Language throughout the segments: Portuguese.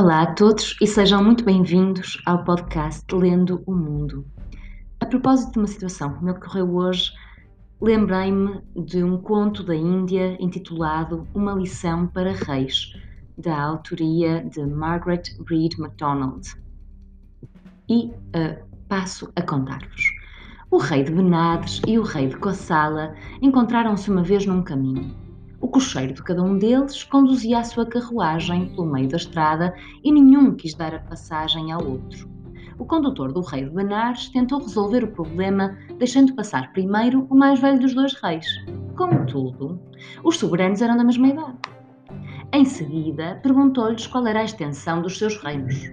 Olá a todos e sejam muito bem-vindos ao podcast Lendo o Mundo. A propósito de uma situação que me ocorreu hoje, lembrei-me de um conto da Índia intitulado Uma Lição para Reis, da autoria de Margaret Reed MacDonald. E uh, passo a contar-vos. O rei de Benades e o rei de Kossala encontraram-se uma vez num caminho. O cocheiro de cada um deles conduzia a sua carruagem pelo meio da estrada e nenhum quis dar a passagem ao outro. O condutor do rei de Benares tentou resolver o problema deixando passar primeiro o mais velho dos dois reis. Contudo, os soberanos eram da mesma idade. Em seguida, perguntou-lhes qual era a extensão dos seus reinos.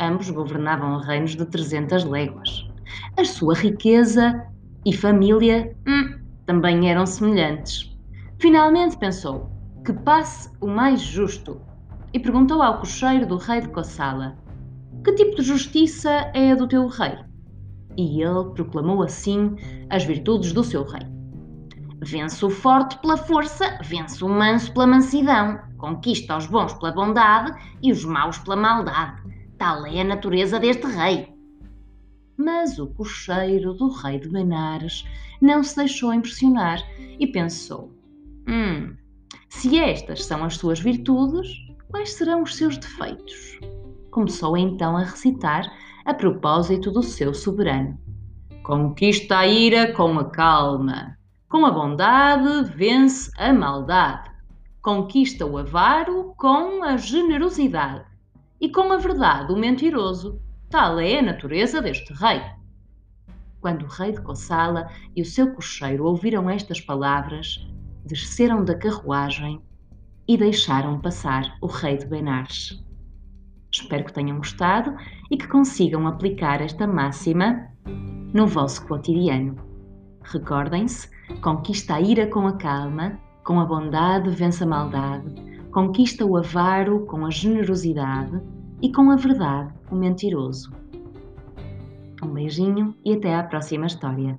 Ambos governavam reinos de 300 léguas. A sua riqueza e família hum, também eram semelhantes. Finalmente pensou que passe o mais justo e perguntou ao cocheiro do rei de Kossala: Que tipo de justiça é a do teu rei? E ele proclamou assim as virtudes do seu rei. Vence o forte pela força, vence o manso pela mansidão, conquista os bons pela bondade e os maus pela maldade. Tal é a natureza deste rei. Mas o cocheiro do rei de Benares não se deixou impressionar e pensou: Hum, se estas são as suas virtudes, quais serão os seus defeitos? Começou então a recitar a propósito do seu soberano. Conquista a ira com a calma, com a bondade vence a maldade, conquista o avaro com a generosidade, e com a verdade o mentiroso. Tal é a natureza deste rei. Quando o rei de Cossala e o seu cocheiro ouviram estas palavras, desceram da carruagem e deixaram passar o rei de Benares. Espero que tenham gostado e que consigam aplicar esta máxima no vosso cotidiano. Recordem-se: conquista a ira com a calma, com a bondade vence a maldade, conquista o avaro com a generosidade e com a verdade o mentiroso. Um beijinho e até à próxima história.